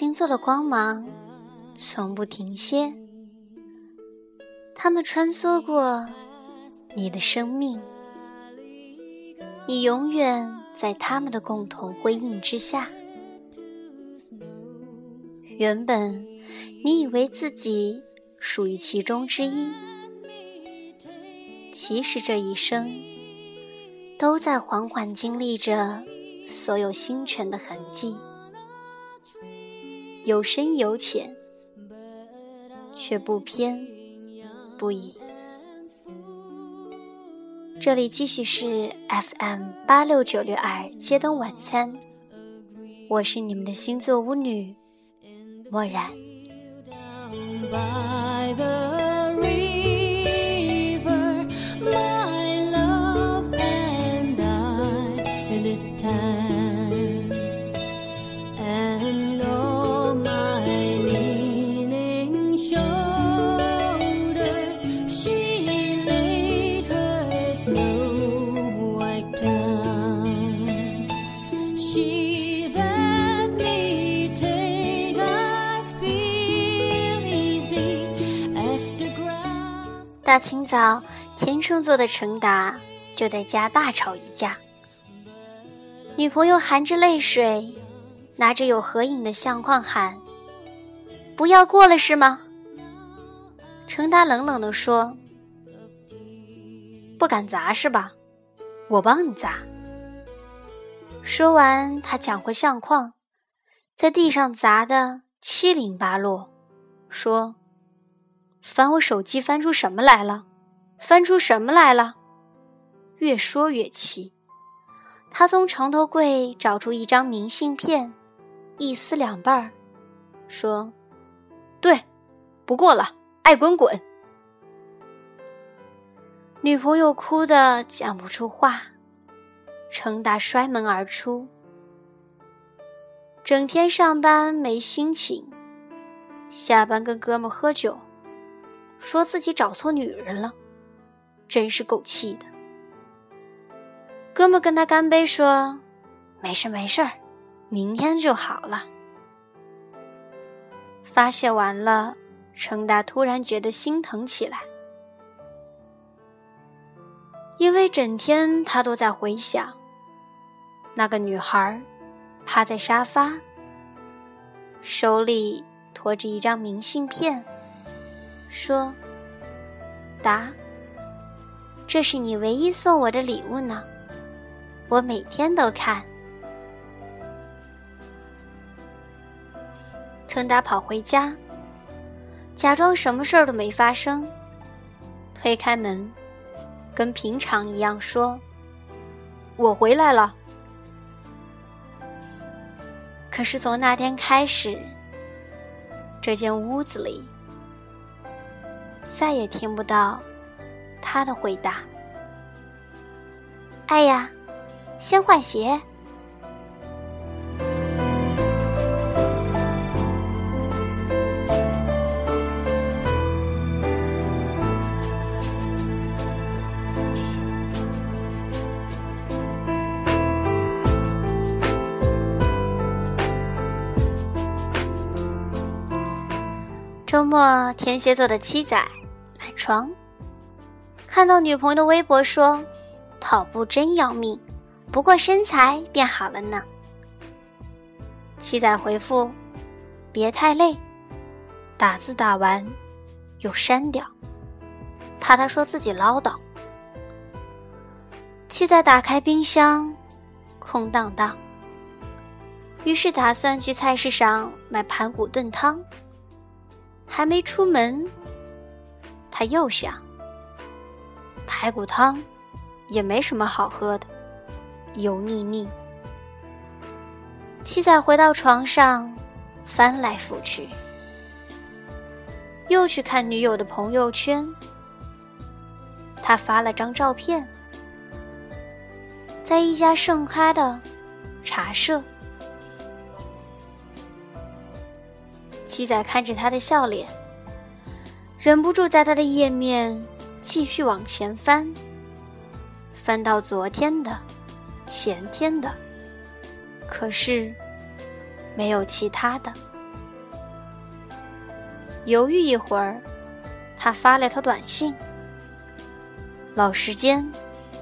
星座的光芒从不停歇，它们穿梭过你的生命，你永远在他们的共同辉映之下。原本你以为自己属于其中之一，其实这一生都在缓缓经历着所有星辰的痕迹，有深有浅，却不偏不倚。这里继续是 FM 八六九六二街灯晚餐，我是你们的星座巫女漠然。早，天秤座的程达就在家大吵一架。女朋友含着泪水，拿着有合影的相框喊：“不要过了是吗？”程达冷冷地说：“不敢砸是吧？我帮你砸。”说完，他抢回相框，在地上砸得七零八落，说。翻我手机，翻出什么来了？翻出什么来了？越说越气。他从床头柜找出一张明信片，一撕两半儿，说：“对，不过了，爱滚滚。”女朋友哭得讲不出话，程达摔门而出。整天上班没心情，下班跟哥们喝酒。说自己找错女人了，真是够气的。哥们跟他干杯说：“没事没事，明天就好了。”发泄完了，程达突然觉得心疼起来，因为整天他都在回想那个女孩趴在沙发，手里托着一张明信片。说：“答，这是你唯一送我的礼物呢，我每天都看。”程达跑回家，假装什么事儿都没发生，推开门，跟平常一样说：“我回来了。”可是从那天开始，这间屋子里。再也听不到他的回答。哎呀，先换鞋。周末，天蝎座的七仔懒床，看到女朋友的微博说：“跑步真要命，不过身材变好了呢。”七仔回复：“别太累。”打字打完又删掉，怕他说自己唠叨。七仔打开冰箱，空荡荡，于是打算去菜市场买排骨炖汤。还没出门，他又想：排骨汤也没什么好喝的，油腻腻。七仔回到床上，翻来覆去，又去看女友的朋友圈。他发了张照片，在一家盛开的茶社。七仔看着他的笑脸，忍不住在他的页面继续往前翻，翻到昨天的、前天的，可是没有其他的。犹豫一会儿，他发了条短信：“老时间，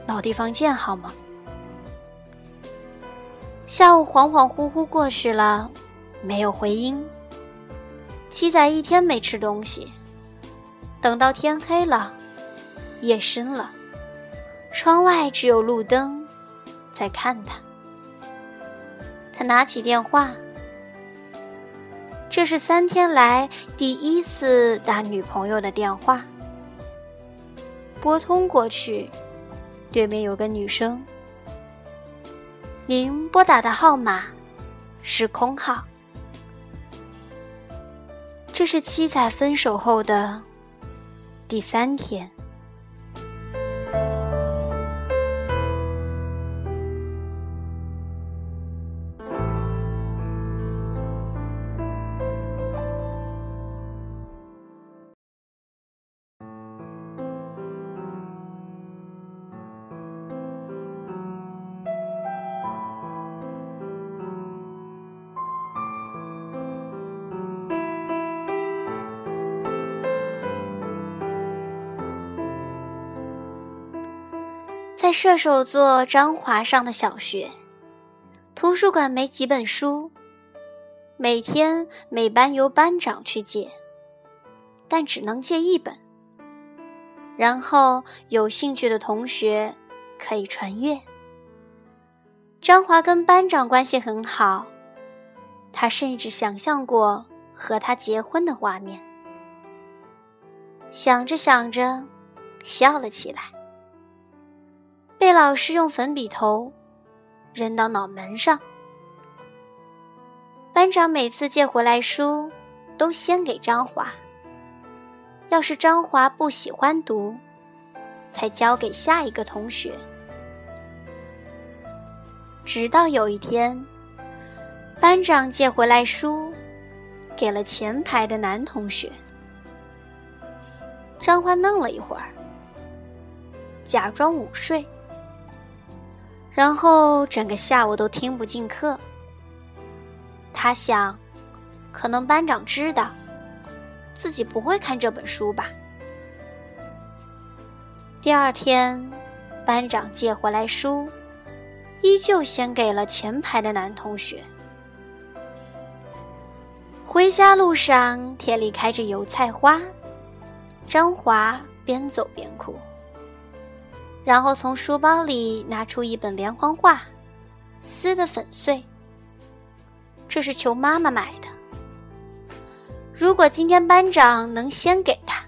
老地方见，好吗？”下午恍恍惚惚过去了，没有回音。七仔一天没吃东西，等到天黑了，夜深了，窗外只有路灯在看他。他拿起电话，这是三天来第一次打女朋友的电话。拨通过去，对面有个女生。您拨打的号码是空号。这是七仔分手后的第三天。在射手座张华上的小学，图书馆没几本书，每天每班由班长去借，但只能借一本。然后有兴趣的同学可以传阅。张华跟班长关系很好，他甚至想象过和他结婚的画面。想着想着，笑了起来。被老师用粉笔头扔到脑门上。班长每次借回来书，都先给张华。要是张华不喜欢读，才交给下一个同学。直到有一天，班长借回来书，给了前排的男同学。张华愣了一会儿，假装午睡。然后整个下午都听不进课。他想，可能班长知道自己不会看这本书吧。第二天，班长借回来书，依旧先给了前排的男同学。回家路上，田里开着油菜花，张华边走边哭。然后从书包里拿出一本连环画，撕得粉碎。这是求妈妈买的。如果今天班长能先给他，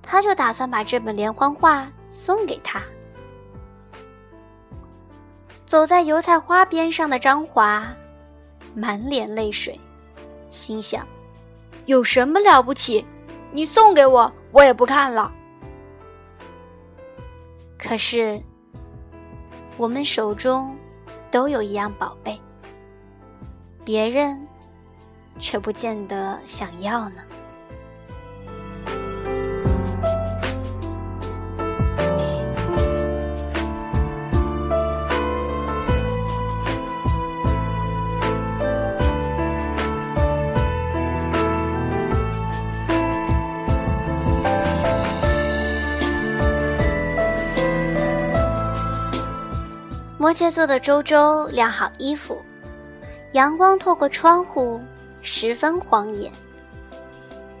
他就打算把这本连环画送给他。走在油菜花边上的张华，满脸泪水，心想：有什么了不起？你送给我，我也不看了。可是，我们手中都有一样宝贝，别人却不见得想要呢。摩羯座的周周晾好衣服，阳光透过窗户，十分晃眼。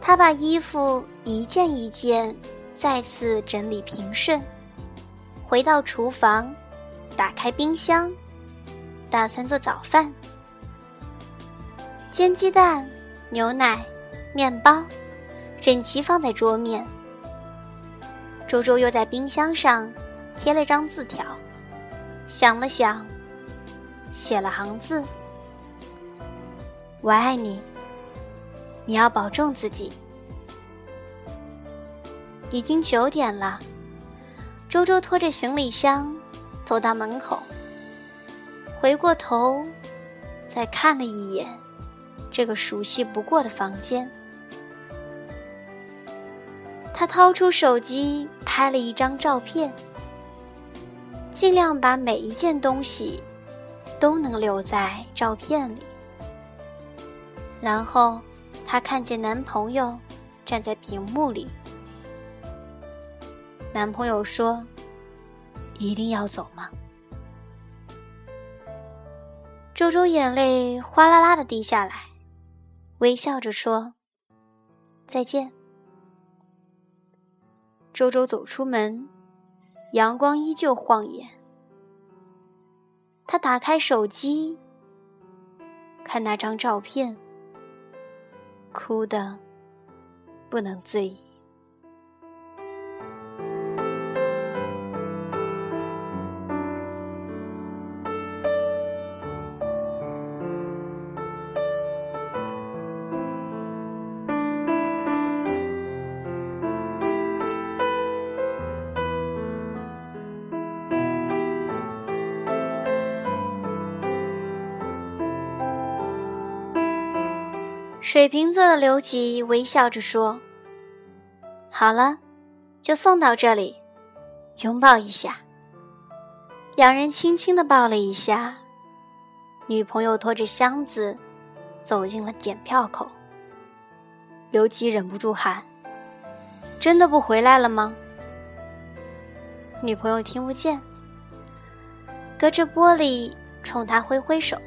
他把衣服一件一件再次整理平顺，回到厨房，打开冰箱，打算做早饭。煎鸡蛋、牛奶、面包，整齐放在桌面。周周又在冰箱上贴了张字条。想了想，写了行字：“我爱你，你要保重自己。”已经九点了，周周拖着行李箱走到门口，回过头，再看了一眼这个熟悉不过的房间，他掏出手机拍了一张照片。尽量把每一件东西都能留在照片里。然后，她看见男朋友站在屏幕里。男朋友说：“一定要走吗？”周周眼泪哗啦啦的滴下来，微笑着说：“再见。”周周走出门，阳光依旧晃眼。他打开手机，看那张照片，哭得不能自已。水瓶座的刘吉微笑着说：“好了，就送到这里，拥抱一下。”两人轻轻的抱了一下，女朋友拖着箱子走进了检票口。刘吉忍不住喊：“真的不回来了吗？”女朋友听不见，隔着玻璃冲他挥挥手。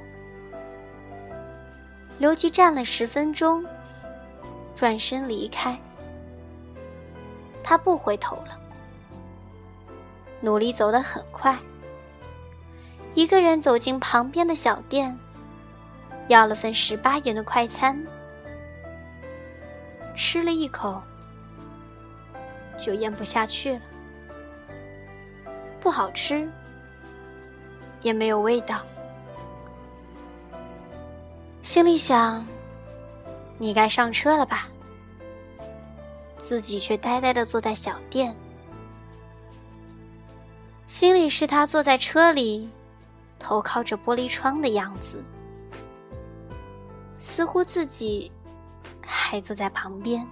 刘吉站了十分钟，转身离开。他不回头了，努力走得很快。一个人走进旁边的小店，要了份十八元的快餐，吃了一口就咽不下去了，不好吃，也没有味道。心里想：“你该上车了吧？”自己却呆呆的坐在小店，心里是他坐在车里，头靠着玻璃窗的样子，似乎自己还坐在旁边。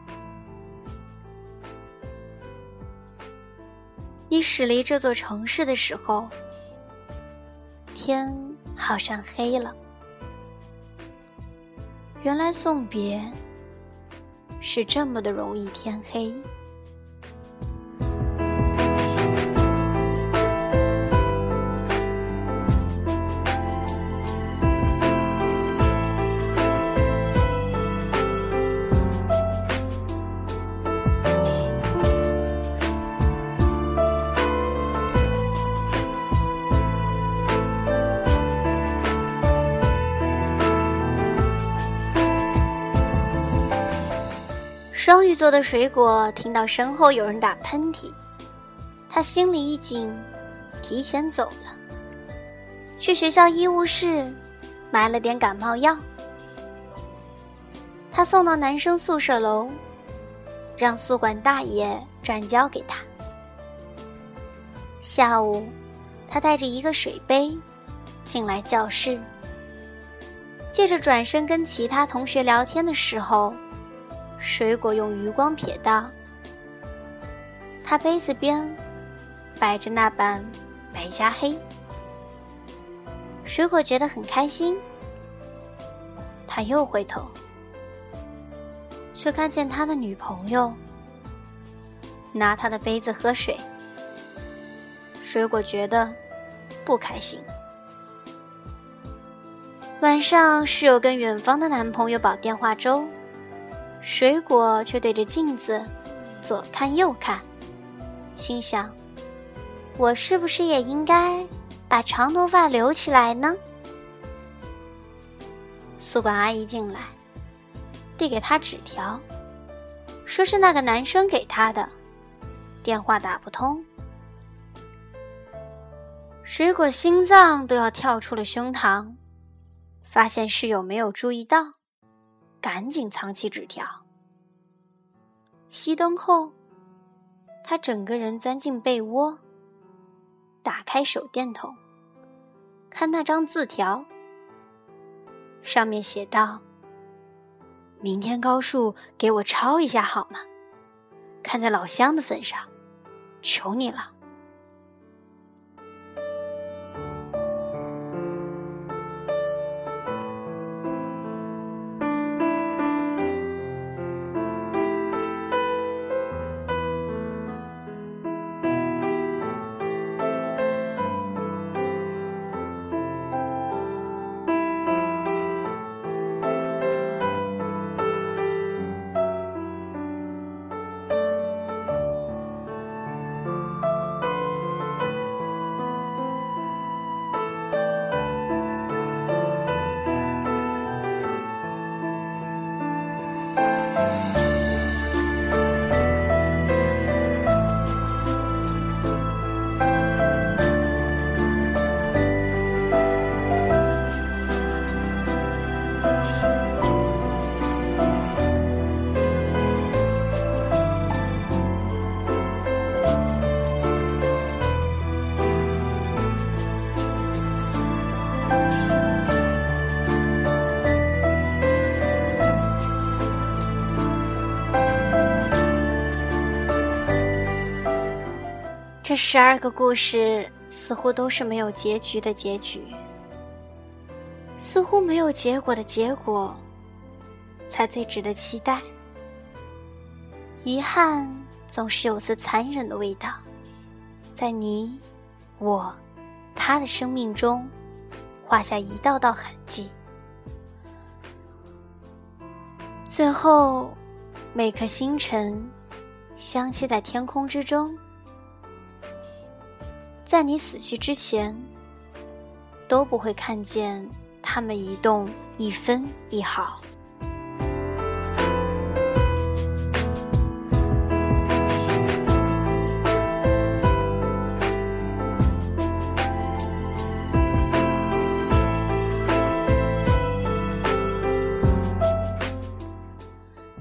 你驶离这座城市的时候，天好像黑了。原来送别是这么的容易天黑。双鱼座的水果听到身后有人打喷嚏，他心里一紧，提前走了，去学校医务室买了点感冒药。他送到男生宿舍楼，让宿管大爷转交给他。下午，他带着一个水杯进来教室，借着转身跟其他同学聊天的时候。水果用余光瞥到，他杯子边摆着那 bản 白加黑。水果觉得很开心，他又回头，却看见他的女朋友拿他的杯子喝水。水果觉得不开心。晚上，室友跟远方的男朋友煲电话粥。水果却对着镜子左看右看，心想：“我是不是也应该把长头发留起来呢？”宿管阿姨进来，递给他纸条，说是那个男生给他的，电话打不通。水果心脏都要跳出了胸膛，发现室友没有注意到。赶紧藏起纸条。熄灯后，他整个人钻进被窝，打开手电筒，看那张字条，上面写道：“明天高数给我抄一下好吗？看在老乡的份上，求你了。”这十二个故事似乎都是没有结局的结局，似乎没有结果的结果，才最值得期待。遗憾总是有丝残忍的味道，在你、我、他的生命中画下一道道痕迹。最后，每颗星辰镶嵌在天空之中，在你死去之前，都不会看见他们移动一分一毫。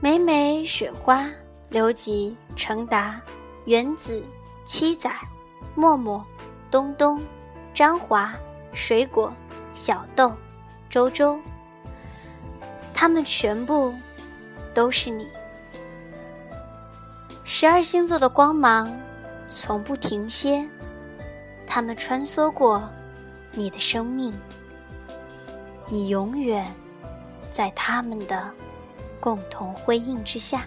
美美、雪花、刘吉、程达、原子、七仔、默默、东东、张华、水果、小豆、周周，他们全部都是你。十二星座的光芒从不停歇，他们穿梭过你的生命，你永远在他们的。共同辉映之下，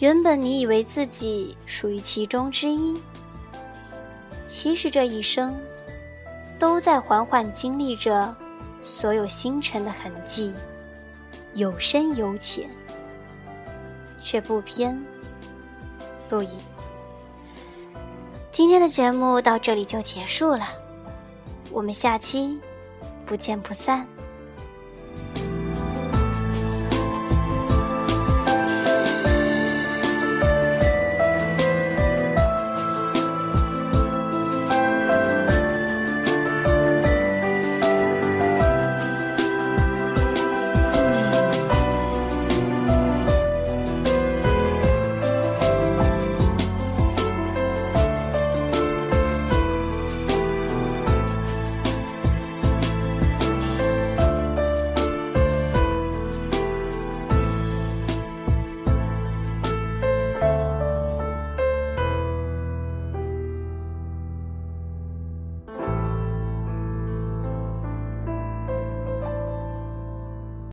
原本你以为自己属于其中之一，其实这一生都在缓缓经历着所有星辰的痕迹，有深有浅，却不偏不倚。今天的节目到这里就结束了，我们下期不见不散。